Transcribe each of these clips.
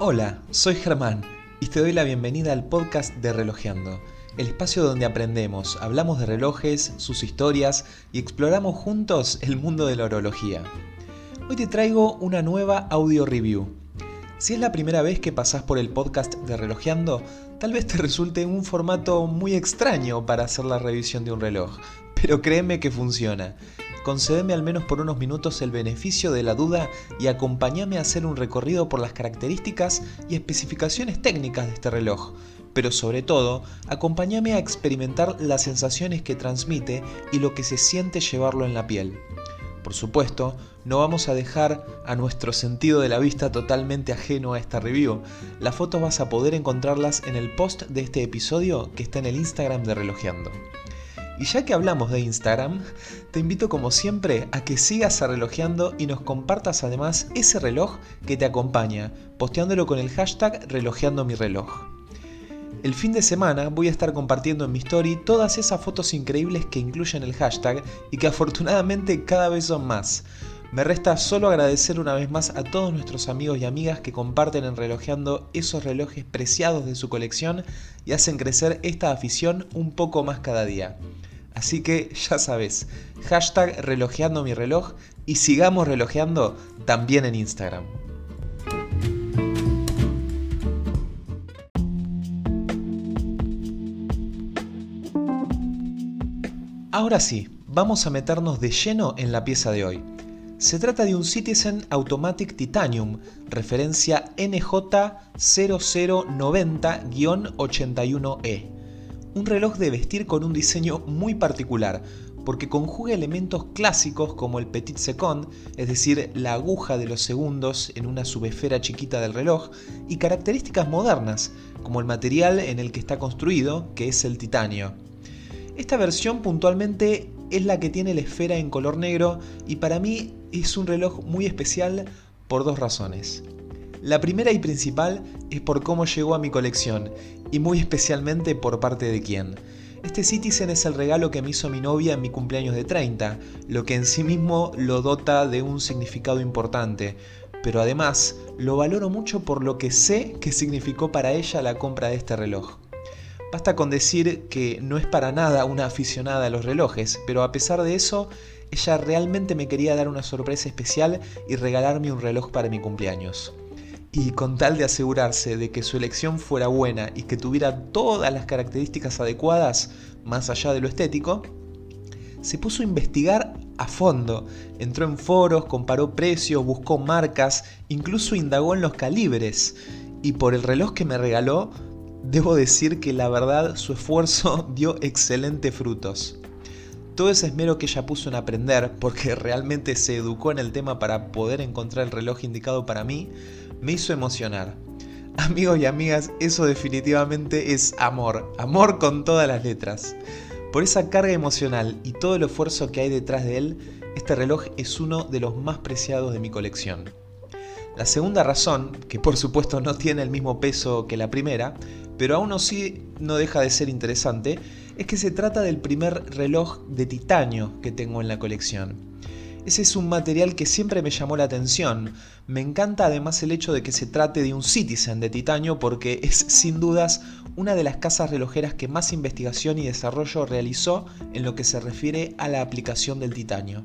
Hola, soy Germán y te doy la bienvenida al podcast de Relojeando, el espacio donde aprendemos, hablamos de relojes, sus historias y exploramos juntos el mundo de la horología. Hoy te traigo una nueva audio review. Si es la primera vez que pasás por el podcast de Relojeando, tal vez te resulte un formato muy extraño para hacer la revisión de un reloj, pero créeme que funciona concédeme al menos por unos minutos el beneficio de la duda y acompáñame a hacer un recorrido por las características y especificaciones técnicas de este reloj, pero sobre todo, acompáñame a experimentar las sensaciones que transmite y lo que se siente llevarlo en la piel. Por supuesto, no vamos a dejar a nuestro sentido de la vista totalmente ajeno a esta review. Las fotos vas a poder encontrarlas en el post de este episodio que está en el Instagram de Relojeando. Y ya que hablamos de Instagram, te invito como siempre a que sigas relojeando y nos compartas además ese reloj que te acompaña, posteándolo con el hashtag relojeando mi reloj. El fin de semana voy a estar compartiendo en mi story todas esas fotos increíbles que incluyen el hashtag y que afortunadamente cada vez son más. Me resta solo agradecer una vez más a todos nuestros amigos y amigas que comparten en Relojeando esos relojes preciados de su colección y hacen crecer esta afición un poco más cada día. Así que ya sabes, hashtag relojeando mi reloj y sigamos relojeando también en Instagram. Ahora sí, vamos a meternos de lleno en la pieza de hoy. Se trata de un Citizen Automatic Titanium, referencia NJ0090-81E un reloj de vestir con un diseño muy particular, porque conjuga elementos clásicos como el petit second, es decir, la aguja de los segundos en una subesfera chiquita del reloj, y características modernas, como el material en el que está construido, que es el titanio. Esta versión puntualmente es la que tiene la esfera en color negro y para mí es un reloj muy especial por dos razones. La primera y principal es por cómo llegó a mi colección y muy especialmente por parte de quién. Este Citizen es el regalo que me hizo mi novia en mi cumpleaños de 30, lo que en sí mismo lo dota de un significado importante, pero además lo valoro mucho por lo que sé que significó para ella la compra de este reloj. Basta con decir que no es para nada una aficionada a los relojes, pero a pesar de eso, ella realmente me quería dar una sorpresa especial y regalarme un reloj para mi cumpleaños y con tal de asegurarse de que su elección fuera buena y que tuviera todas las características adecuadas, más allá de lo estético, se puso a investigar a fondo. Entró en foros, comparó precios, buscó marcas, incluso indagó en los calibres. Y por el reloj que me regaló, debo decir que la verdad su esfuerzo dio excelentes frutos. Todo ese esmero que ella puso en aprender, porque realmente se educó en el tema para poder encontrar el reloj indicado para mí, me hizo emocionar. Amigos y amigas, eso definitivamente es amor, amor con todas las letras. Por esa carga emocional y todo el esfuerzo que hay detrás de él, este reloj es uno de los más preciados de mi colección. La segunda razón, que por supuesto no tiene el mismo peso que la primera, pero aún así no deja de ser interesante, es que se trata del primer reloj de titanio que tengo en la colección. Ese es un material que siempre me llamó la atención. Me encanta además el hecho de que se trate de un Citizen de titanio porque es sin dudas una de las casas relojeras que más investigación y desarrollo realizó en lo que se refiere a la aplicación del titanio.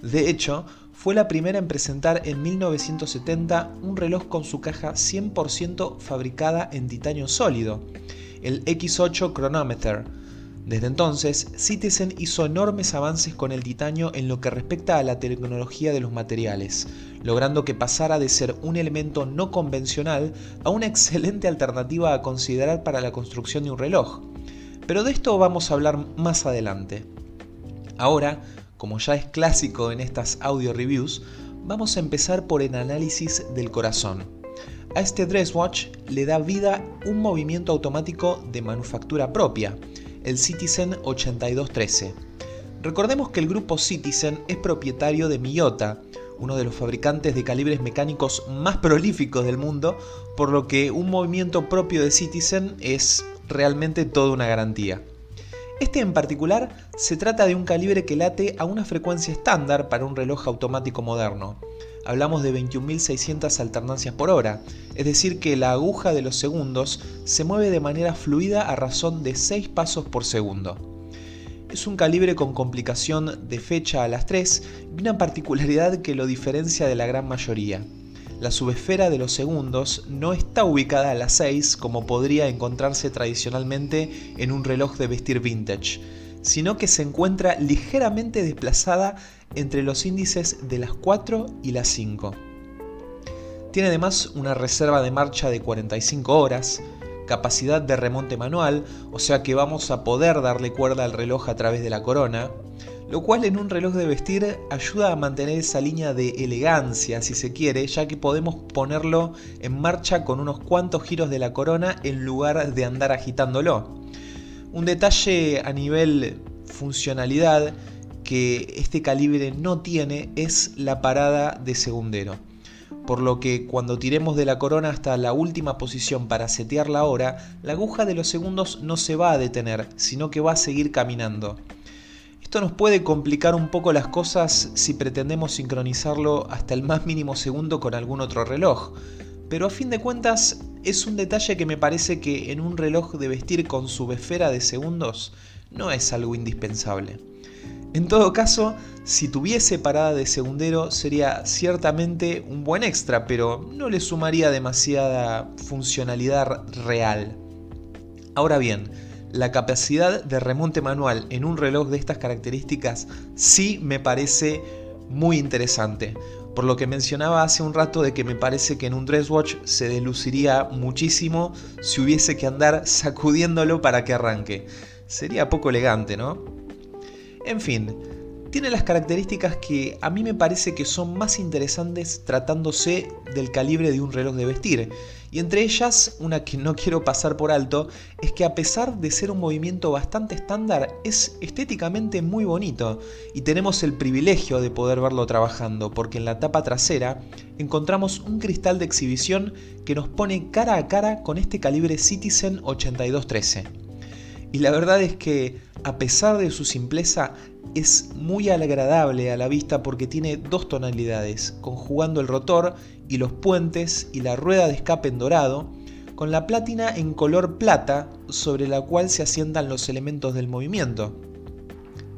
De hecho, fue la primera en presentar en 1970 un reloj con su caja 100% fabricada en titanio sólido, el X8 Chronometer, desde entonces, Citizen hizo enormes avances con el titanio en lo que respecta a la tecnología de los materiales, logrando que pasara de ser un elemento no convencional a una excelente alternativa a considerar para la construcción de un reloj. Pero de esto vamos a hablar más adelante. Ahora, como ya es clásico en estas audio reviews, vamos a empezar por el análisis del corazón. A este dress watch le da vida un movimiento automático de manufactura propia, el Citizen 8213. Recordemos que el grupo Citizen es propietario de Miyota, uno de los fabricantes de calibres mecánicos más prolíficos del mundo, por lo que un movimiento propio de Citizen es realmente toda una garantía. Este en particular se trata de un calibre que late a una frecuencia estándar para un reloj automático moderno. Hablamos de 21.600 alternancias por hora, es decir que la aguja de los segundos se mueve de manera fluida a razón de 6 pasos por segundo. Es un calibre con complicación de fecha a las 3 y una particularidad que lo diferencia de la gran mayoría. La subesfera de los segundos no está ubicada a las 6 como podría encontrarse tradicionalmente en un reloj de vestir vintage, sino que se encuentra ligeramente desplazada entre los índices de las 4 y las 5. Tiene además una reserva de marcha de 45 horas, capacidad de remonte manual, o sea que vamos a poder darle cuerda al reloj a través de la corona, lo cual en un reloj de vestir ayuda a mantener esa línea de elegancia, si se quiere, ya que podemos ponerlo en marcha con unos cuantos giros de la corona en lugar de andar agitándolo. Un detalle a nivel funcionalidad que este calibre no tiene es la parada de segundero por lo que cuando tiremos de la corona hasta la última posición para setear la hora, la aguja de los segundos no se va a detener, sino que va a seguir caminando. Esto nos puede complicar un poco las cosas si pretendemos sincronizarlo hasta el más mínimo segundo con algún otro reloj, pero a fin de cuentas es un detalle que me parece que en un reloj de vestir con subesfera de segundos no es algo indispensable. En todo caso, si tuviese parada de segundero sería ciertamente un buen extra, pero no le sumaría demasiada funcionalidad real. Ahora bien, la capacidad de remonte manual en un reloj de estas características sí me parece muy interesante. Por lo que mencionaba hace un rato de que me parece que en un dress watch se desluciría muchísimo si hubiese que andar sacudiéndolo para que arranque. Sería poco elegante, ¿no? En fin, tiene las características que a mí me parece que son más interesantes tratándose del calibre de un reloj de vestir. Y entre ellas, una que no quiero pasar por alto, es que a pesar de ser un movimiento bastante estándar, es estéticamente muy bonito y tenemos el privilegio de poder verlo trabajando, porque en la tapa trasera encontramos un cristal de exhibición que nos pone cara a cara con este calibre Citizen 8213. Y la verdad es que, a pesar de su simpleza, es muy agradable a la vista porque tiene dos tonalidades, conjugando el rotor y los puentes y la rueda de escape en dorado, con la plátina en color plata sobre la cual se asientan los elementos del movimiento.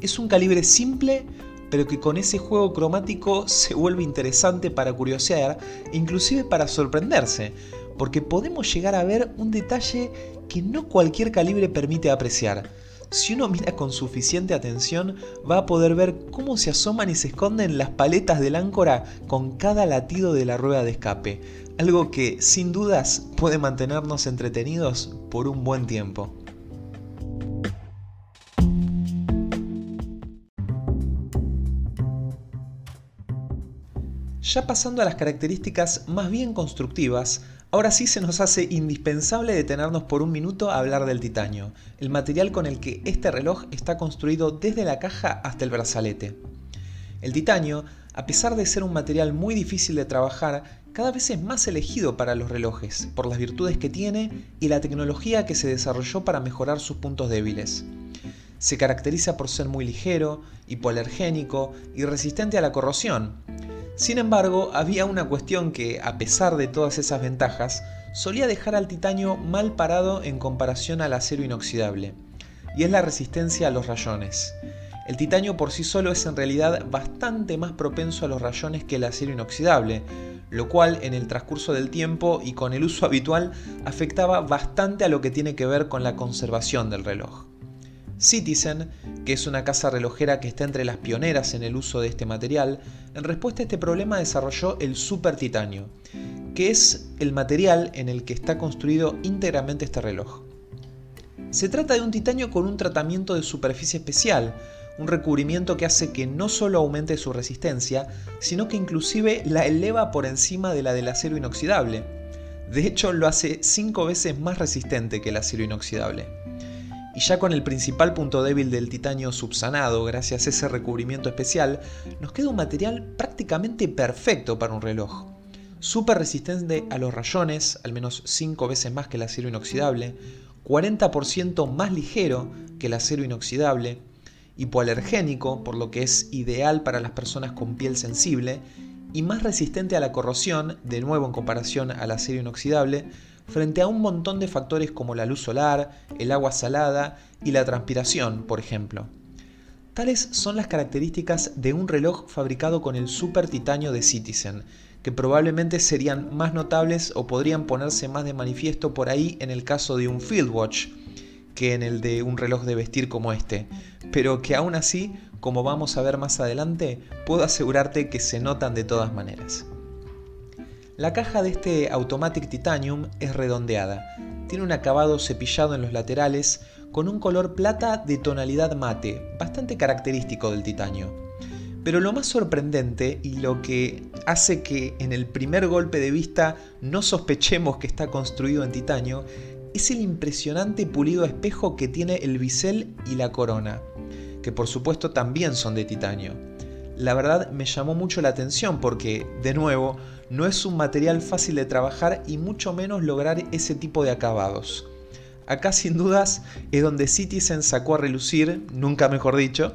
Es un calibre simple, pero que con ese juego cromático se vuelve interesante para curiosear e inclusive para sorprenderse, porque podemos llegar a ver un detalle que no cualquier calibre permite apreciar. Si uno mira con suficiente atención, va a poder ver cómo se asoman y se esconden las paletas del áncora con cada latido de la rueda de escape, algo que sin dudas puede mantenernos entretenidos por un buen tiempo. Ya pasando a las características más bien constructivas, Ahora sí se nos hace indispensable detenernos por un minuto a hablar del titanio, el material con el que este reloj está construido desde la caja hasta el brazalete. El titanio, a pesar de ser un material muy difícil de trabajar, cada vez es más elegido para los relojes, por las virtudes que tiene y la tecnología que se desarrolló para mejorar sus puntos débiles. Se caracteriza por ser muy ligero, hipoalergénico y resistente a la corrosión, sin embargo, había una cuestión que, a pesar de todas esas ventajas, solía dejar al titanio mal parado en comparación al acero inoxidable, y es la resistencia a los rayones. El titanio por sí solo es en realidad bastante más propenso a los rayones que el acero inoxidable, lo cual en el transcurso del tiempo y con el uso habitual afectaba bastante a lo que tiene que ver con la conservación del reloj. Citizen, que es una casa relojera que está entre las pioneras en el uso de este material, en respuesta a este problema desarrolló el super titanio, que es el material en el que está construido íntegramente este reloj. Se trata de un titanio con un tratamiento de superficie especial, un recubrimiento que hace que no solo aumente su resistencia, sino que inclusive la eleva por encima de la del acero inoxidable. De hecho, lo hace 5 veces más resistente que el acero inoxidable y ya con el principal punto débil del titanio subsanado gracias a ese recubrimiento especial, nos queda un material prácticamente perfecto para un reloj. Súper resistente a los rayones, al menos 5 veces más que el acero inoxidable, 40% más ligero que el acero inoxidable, hipoalergénico, por lo que es ideal para las personas con piel sensible, y más resistente a la corrosión, de nuevo en comparación al acero inoxidable, frente a un montón de factores como la luz solar, el agua salada y la transpiración, por ejemplo. Tales son las características de un reloj fabricado con el super titanio de Citizen, que probablemente serían más notables o podrían ponerse más de manifiesto por ahí en el caso de un Field Watch que en el de un reloj de vestir como este, pero que aún así, como vamos a ver más adelante, puedo asegurarte que se notan de todas maneras. La caja de este Automatic Titanium es redondeada, tiene un acabado cepillado en los laterales con un color plata de tonalidad mate, bastante característico del titanio. Pero lo más sorprendente y lo que hace que en el primer golpe de vista no sospechemos que está construido en titanio es el impresionante pulido espejo que tiene el bisel y la corona, que por supuesto también son de titanio. La verdad me llamó mucho la atención porque, de nuevo, no es un material fácil de trabajar y mucho menos lograr ese tipo de acabados. Acá sin dudas es donde Citizen sacó a relucir, nunca mejor dicho,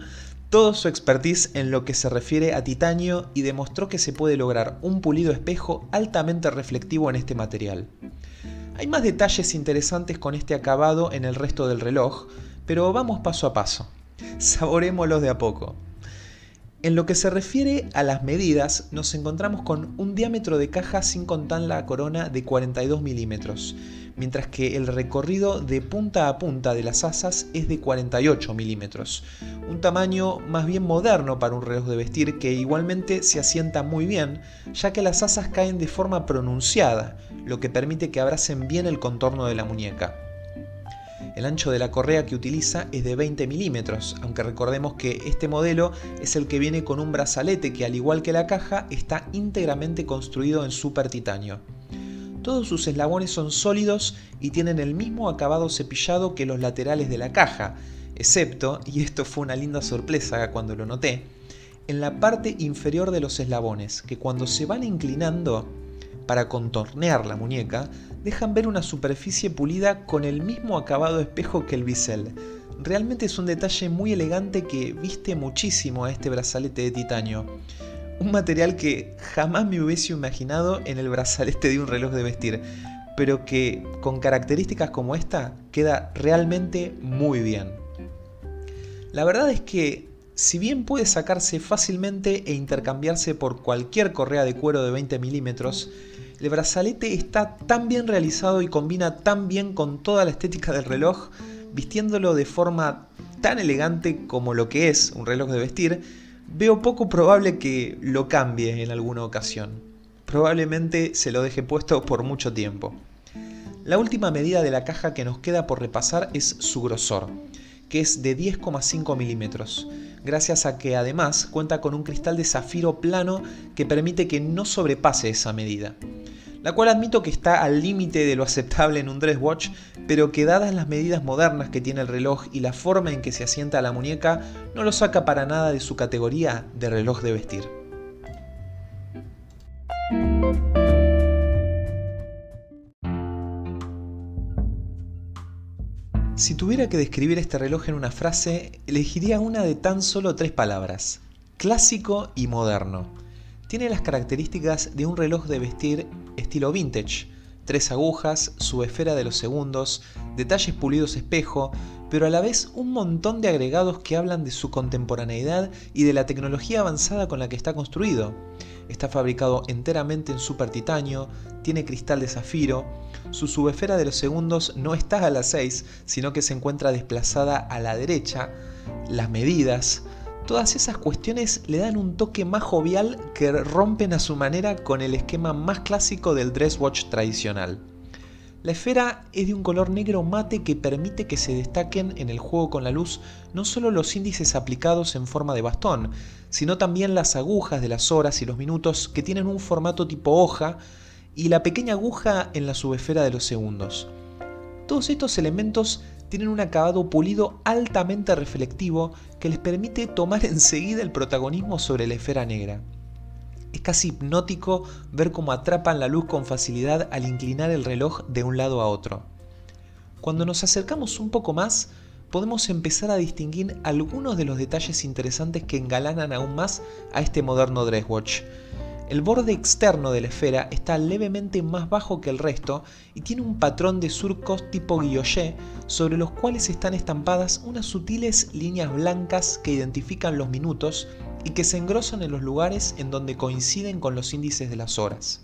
todo su expertise en lo que se refiere a titanio y demostró que se puede lograr un pulido espejo altamente reflectivo en este material. Hay más detalles interesantes con este acabado en el resto del reloj, pero vamos paso a paso. Saborémoslos de a poco. En lo que se refiere a las medidas, nos encontramos con un diámetro de caja sin contar la corona de 42 milímetros, mientras que el recorrido de punta a punta de las asas es de 48 milímetros, un tamaño más bien moderno para un reloj de vestir que igualmente se asienta muy bien, ya que las asas caen de forma pronunciada, lo que permite que abracen bien el contorno de la muñeca. El ancho de la correa que utiliza es de 20 milímetros, aunque recordemos que este modelo es el que viene con un brazalete que al igual que la caja está íntegramente construido en super titanio. Todos sus eslabones son sólidos y tienen el mismo acabado cepillado que los laterales de la caja, excepto, y esto fue una linda sorpresa cuando lo noté, en la parte inferior de los eslabones, que cuando se van inclinando para contornear la muñeca, dejan ver una superficie pulida con el mismo acabado espejo que el bisel. Realmente es un detalle muy elegante que viste muchísimo a este brazalete de titanio. Un material que jamás me hubiese imaginado en el brazalete de un reloj de vestir, pero que con características como esta queda realmente muy bien. La verdad es que si bien puede sacarse fácilmente e intercambiarse por cualquier correa de cuero de 20 milímetros, el brazalete está tan bien realizado y combina tan bien con toda la estética del reloj, vistiéndolo de forma tan elegante como lo que es un reloj de vestir, veo poco probable que lo cambie en alguna ocasión. Probablemente se lo deje puesto por mucho tiempo. La última medida de la caja que nos queda por repasar es su grosor, que es de 10,5 milímetros, gracias a que además cuenta con un cristal de zafiro plano que permite que no sobrepase esa medida la cual admito que está al límite de lo aceptable en un dress watch, pero que dadas las medidas modernas que tiene el reloj y la forma en que se asienta la muñeca, no lo saca para nada de su categoría de reloj de vestir. Si tuviera que describir este reloj en una frase, elegiría una de tan solo tres palabras, clásico y moderno. Tiene las características de un reloj de vestir estilo vintage, tres agujas, su esfera de los segundos, detalles pulidos espejo, pero a la vez un montón de agregados que hablan de su contemporaneidad y de la tecnología avanzada con la que está construido. Está fabricado enteramente en super titanio, tiene cristal de zafiro, su subesfera de los segundos no está a las 6, sino que se encuentra desplazada a la derecha, las medidas, Todas esas cuestiones le dan un toque más jovial que rompen a su manera con el esquema más clásico del dress watch tradicional. La esfera es de un color negro mate que permite que se destaquen en el juego con la luz no solo los índices aplicados en forma de bastón, sino también las agujas de las horas y los minutos que tienen un formato tipo hoja y la pequeña aguja en la subesfera de los segundos. Todos estos elementos tienen un acabado pulido altamente reflectivo que les permite tomar enseguida el protagonismo sobre la esfera negra. Es casi hipnótico ver cómo atrapan la luz con facilidad al inclinar el reloj de un lado a otro. cuando nos acercamos un poco más, podemos empezar a distinguir algunos de los detalles interesantes que engalanan aún más a este moderno Dresswatch. El borde externo de la esfera está levemente más bajo que el resto y tiene un patrón de surcos tipo guilloché sobre los cuales están estampadas unas sutiles líneas blancas que identifican los minutos y que se engrosan en los lugares en donde coinciden con los índices de las horas,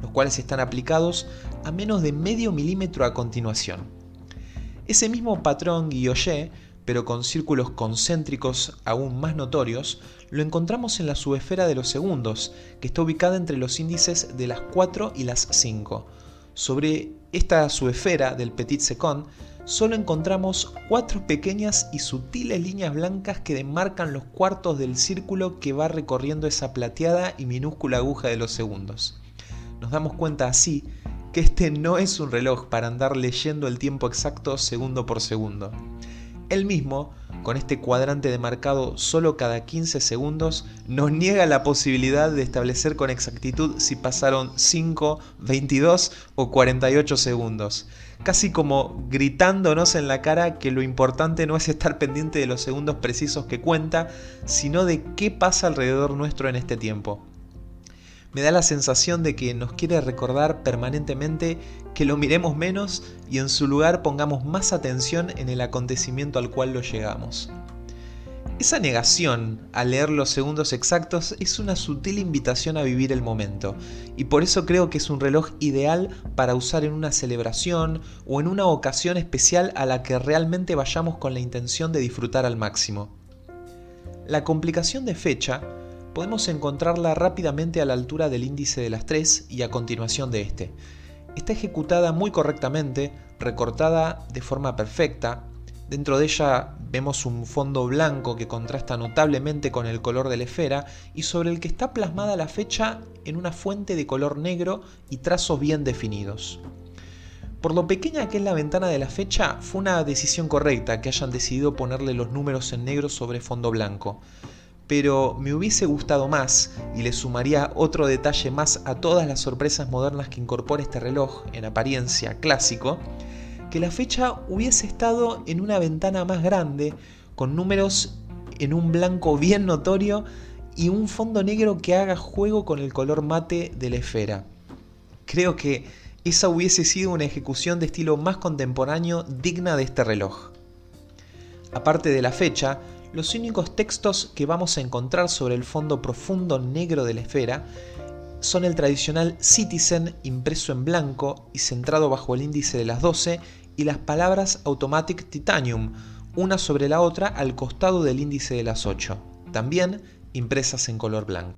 los cuales están aplicados a menos de medio milímetro a continuación. Ese mismo patrón guilloché pero con círculos concéntricos aún más notorios, lo encontramos en la subesfera de los segundos, que está ubicada entre los índices de las 4 y las 5. Sobre esta subesfera del Petit Second, solo encontramos cuatro pequeñas y sutiles líneas blancas que demarcan los cuartos del círculo que va recorriendo esa plateada y minúscula aguja de los segundos. Nos damos cuenta así que este no es un reloj para andar leyendo el tiempo exacto segundo por segundo. Él mismo, con este cuadrante demarcado solo cada 15 segundos, nos niega la posibilidad de establecer con exactitud si pasaron 5, 22 o 48 segundos. Casi como gritándonos en la cara que lo importante no es estar pendiente de los segundos precisos que cuenta, sino de qué pasa alrededor nuestro en este tiempo me da la sensación de que nos quiere recordar permanentemente que lo miremos menos y en su lugar pongamos más atención en el acontecimiento al cual lo llegamos. Esa negación a leer los segundos exactos es una sutil invitación a vivir el momento, y por eso creo que es un reloj ideal para usar en una celebración o en una ocasión especial a la que realmente vayamos con la intención de disfrutar al máximo. La complicación de fecha podemos encontrarla rápidamente a la altura del índice de las 3 y a continuación de este. Está ejecutada muy correctamente, recortada de forma perfecta. Dentro de ella vemos un fondo blanco que contrasta notablemente con el color de la esfera y sobre el que está plasmada la fecha en una fuente de color negro y trazos bien definidos. Por lo pequeña que es la ventana de la fecha, fue una decisión correcta que hayan decidido ponerle los números en negro sobre fondo blanco pero me hubiese gustado más, y le sumaría otro detalle más a todas las sorpresas modernas que incorpora este reloj, en apariencia clásico, que la fecha hubiese estado en una ventana más grande, con números en un blanco bien notorio y un fondo negro que haga juego con el color mate de la esfera. Creo que esa hubiese sido una ejecución de estilo más contemporáneo digna de este reloj. Aparte de la fecha, los únicos textos que vamos a encontrar sobre el fondo profundo negro de la esfera son el tradicional Citizen impreso en blanco y centrado bajo el índice de las 12 y las palabras Automatic Titanium, una sobre la otra al costado del índice de las 8, también impresas en color blanco.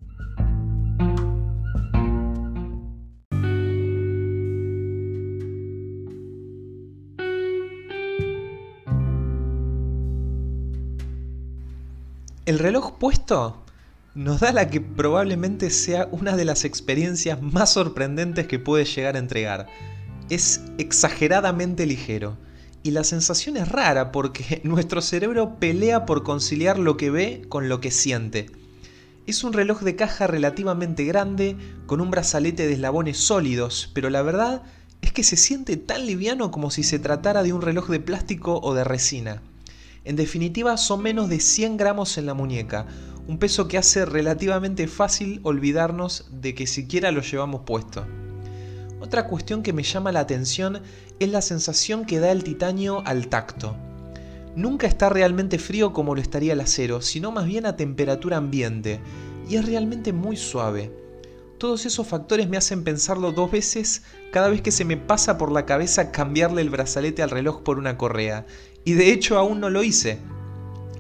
El reloj puesto nos da la que probablemente sea una de las experiencias más sorprendentes que puede llegar a entregar. Es exageradamente ligero. Y la sensación es rara porque nuestro cerebro pelea por conciliar lo que ve con lo que siente. Es un reloj de caja relativamente grande, con un brazalete de eslabones sólidos, pero la verdad es que se siente tan liviano como si se tratara de un reloj de plástico o de resina. En definitiva, son menos de 100 gramos en la muñeca, un peso que hace relativamente fácil olvidarnos de que siquiera lo llevamos puesto. Otra cuestión que me llama la atención es la sensación que da el titanio al tacto. Nunca está realmente frío como lo estaría el acero, sino más bien a temperatura ambiente, y es realmente muy suave. Todos esos factores me hacen pensarlo dos veces cada vez que se me pasa por la cabeza cambiarle el brazalete al reloj por una correa, y de hecho aún no lo hice.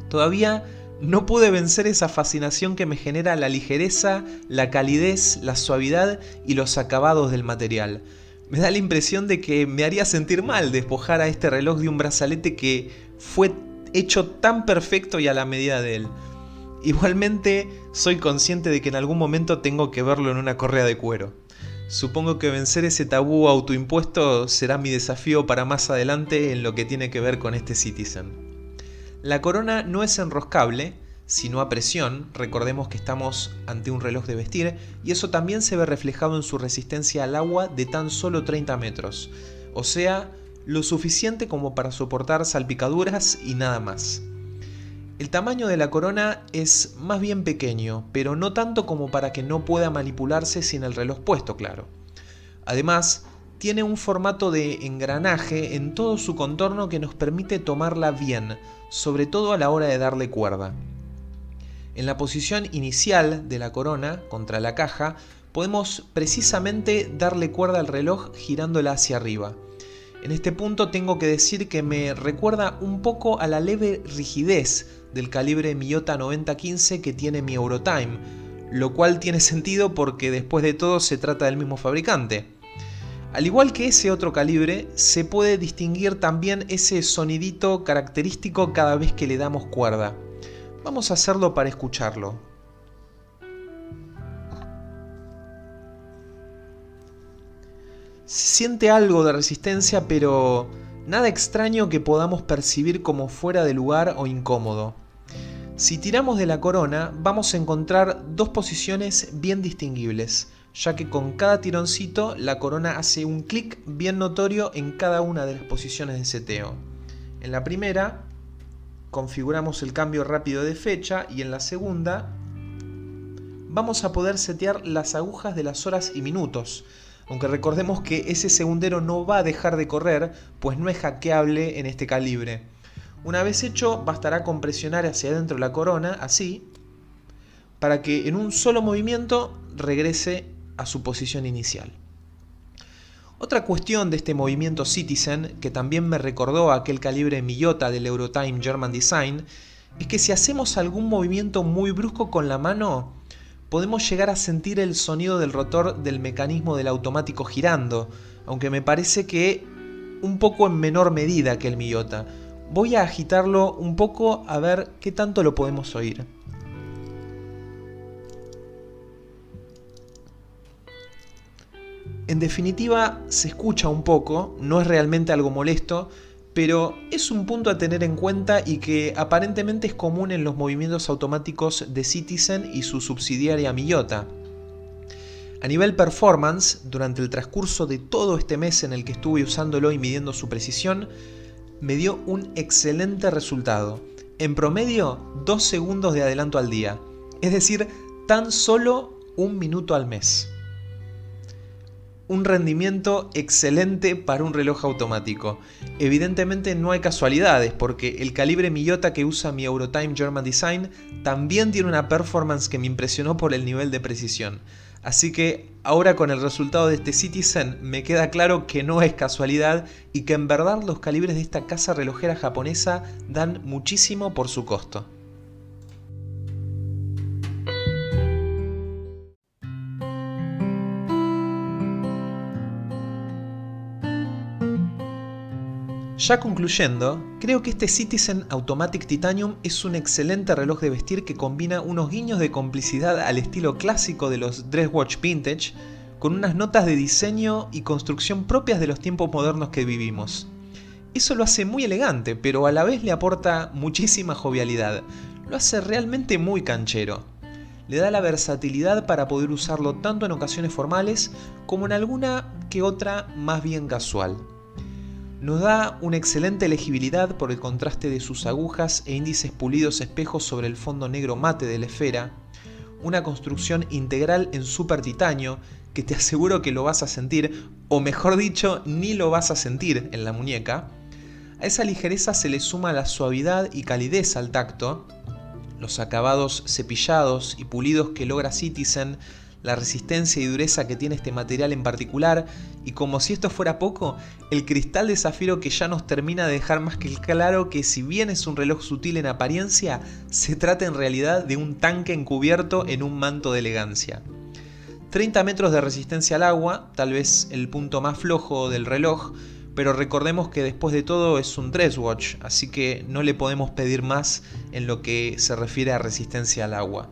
Todavía no pude vencer esa fascinación que me genera la ligereza, la calidez, la suavidad y los acabados del material. Me da la impresión de que me haría sentir mal despojar a este reloj de un brazalete que fue hecho tan perfecto y a la medida de él. Igualmente soy consciente de que en algún momento tengo que verlo en una correa de cuero. Supongo que vencer ese tabú autoimpuesto será mi desafío para más adelante en lo que tiene que ver con este Citizen. La corona no es enroscable, sino a presión, recordemos que estamos ante un reloj de vestir, y eso también se ve reflejado en su resistencia al agua de tan solo 30 metros, o sea, lo suficiente como para soportar salpicaduras y nada más. El tamaño de la corona es más bien pequeño, pero no tanto como para que no pueda manipularse sin el reloj puesto, claro. Además, tiene un formato de engranaje en todo su contorno que nos permite tomarla bien, sobre todo a la hora de darle cuerda. En la posición inicial de la corona, contra la caja, podemos precisamente darle cuerda al reloj girándola hacia arriba. En este punto tengo que decir que me recuerda un poco a la leve rigidez del calibre Miyota 9015 que tiene mi Eurotime, lo cual tiene sentido porque después de todo se trata del mismo fabricante. Al igual que ese otro calibre, se puede distinguir también ese sonidito característico cada vez que le damos cuerda. Vamos a hacerlo para escucharlo. Se siente algo de resistencia, pero nada extraño que podamos percibir como fuera de lugar o incómodo. Si tiramos de la corona, vamos a encontrar dos posiciones bien distinguibles ya que con cada tironcito la corona hace un clic bien notorio en cada una de las posiciones de seteo. En la primera configuramos el cambio rápido de fecha y en la segunda vamos a poder setear las agujas de las horas y minutos, aunque recordemos que ese segundero no va a dejar de correr, pues no es hackeable en este calibre. Una vez hecho, bastará con presionar hacia adentro la corona, así, para que en un solo movimiento regrese a su posición inicial. Otra cuestión de este movimiento Citizen, que también me recordó aquel calibre Miyota del Eurotime German Design, es que si hacemos algún movimiento muy brusco con la mano, podemos llegar a sentir el sonido del rotor del mecanismo del automático girando, aunque me parece que un poco en menor medida que el Miyota. Voy a agitarlo un poco a ver qué tanto lo podemos oír. En definitiva, se escucha un poco, no es realmente algo molesto, pero es un punto a tener en cuenta y que aparentemente es común en los movimientos automáticos de Citizen y su subsidiaria Miyota. A nivel performance, durante el transcurso de todo este mes en el que estuve usándolo y midiendo su precisión, me dio un excelente resultado. En promedio, 2 segundos de adelanto al día, es decir, tan solo un minuto al mes un rendimiento excelente para un reloj automático. Evidentemente no hay casualidades porque el calibre Miyota que usa mi Eurotime German Design también tiene una performance que me impresionó por el nivel de precisión. Así que ahora con el resultado de este Citizen me queda claro que no es casualidad y que en verdad los calibres de esta casa relojera japonesa dan muchísimo por su costo. Ya concluyendo, creo que este Citizen Automatic Titanium es un excelente reloj de vestir que combina unos guiños de complicidad al estilo clásico de los dress watch vintage con unas notas de diseño y construcción propias de los tiempos modernos que vivimos. Eso lo hace muy elegante, pero a la vez le aporta muchísima jovialidad. Lo hace realmente muy canchero. Le da la versatilidad para poder usarlo tanto en ocasiones formales como en alguna que otra más bien casual. Nos da una excelente legibilidad por el contraste de sus agujas e índices pulidos espejos sobre el fondo negro mate de la esfera, una construcción integral en super titanio que te aseguro que lo vas a sentir, o mejor dicho, ni lo vas a sentir en la muñeca. A esa ligereza se le suma la suavidad y calidez al tacto, los acabados cepillados y pulidos que logra Citizen la resistencia y dureza que tiene este material en particular, y como si esto fuera poco, el cristal de zafiro que ya nos termina de dejar más que claro que si bien es un reloj sutil en apariencia, se trata en realidad de un tanque encubierto en un manto de elegancia. 30 metros de resistencia al agua, tal vez el punto más flojo del reloj, pero recordemos que después de todo es un dress watch, así que no le podemos pedir más en lo que se refiere a resistencia al agua.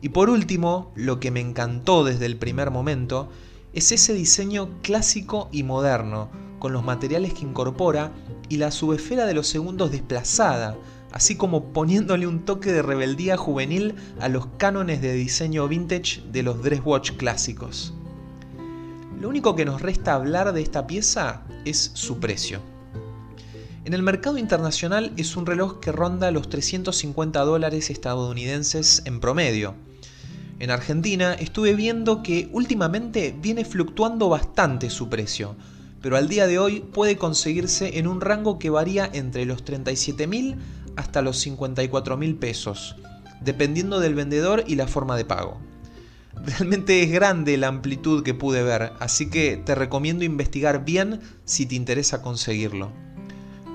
Y por último, lo que me encantó desde el primer momento es ese diseño clásico y moderno, con los materiales que incorpora y la subesfera de los segundos desplazada, así como poniéndole un toque de rebeldía juvenil a los cánones de diseño vintage de los dress watch clásicos. Lo único que nos resta hablar de esta pieza es su precio. En el mercado internacional es un reloj que ronda los 350 dólares estadounidenses en promedio. En Argentina estuve viendo que últimamente viene fluctuando bastante su precio, pero al día de hoy puede conseguirse en un rango que varía entre los 37.000 hasta los 54.000 pesos, dependiendo del vendedor y la forma de pago. Realmente es grande la amplitud que pude ver, así que te recomiendo investigar bien si te interesa conseguirlo.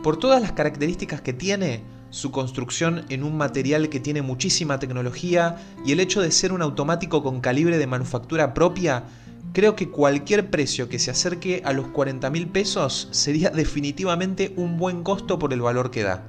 Por todas las características que tiene, su construcción en un material que tiene muchísima tecnología y el hecho de ser un automático con calibre de manufactura propia, creo que cualquier precio que se acerque a los 40 mil pesos sería definitivamente un buen costo por el valor que da.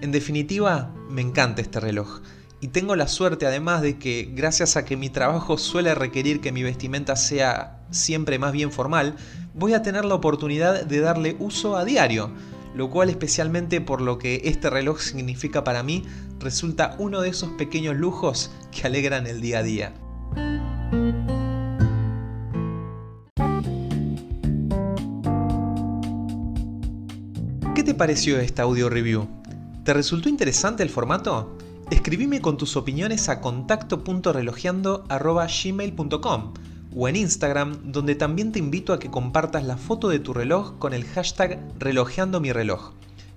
En definitiva, me encanta este reloj. Y tengo la suerte además de que, gracias a que mi trabajo suele requerir que mi vestimenta sea siempre más bien formal, voy a tener la oportunidad de darle uso a diario, lo cual especialmente por lo que este reloj significa para mí, resulta uno de esos pequeños lujos que alegran el día a día. ¿Qué te pareció esta audio review? ¿Te resultó interesante el formato? Escribime con tus opiniones a contacto.relojeando.gmail.com o en Instagram, donde también te invito a que compartas la foto de tu reloj con el hashtag relojeando mi reloj.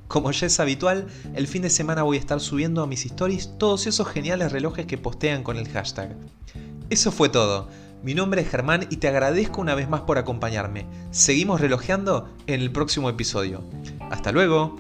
Como ya es habitual, el fin de semana voy a estar subiendo a mis stories todos esos geniales relojes que postean con el hashtag. Eso fue todo. Mi nombre es Germán y te agradezco una vez más por acompañarme. Seguimos relojeando en el próximo episodio. Hasta luego.